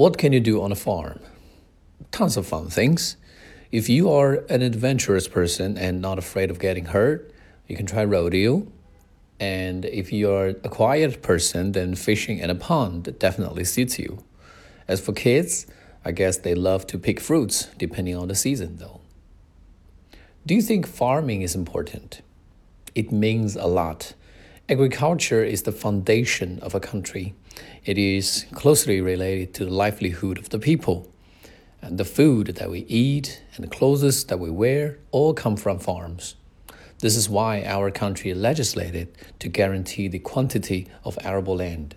What can you do on a farm? Tons of fun things. If you are an adventurous person and not afraid of getting hurt, you can try rodeo. And if you're a quiet person, then fishing in a pond definitely suits you. As for kids, I guess they love to pick fruits depending on the season, though. Do you think farming is important? It means a lot. Agriculture is the foundation of a country. It is closely related to the livelihood of the people. And the food that we eat and the clothes that we wear all come from farms. This is why our country legislated to guarantee the quantity of arable land.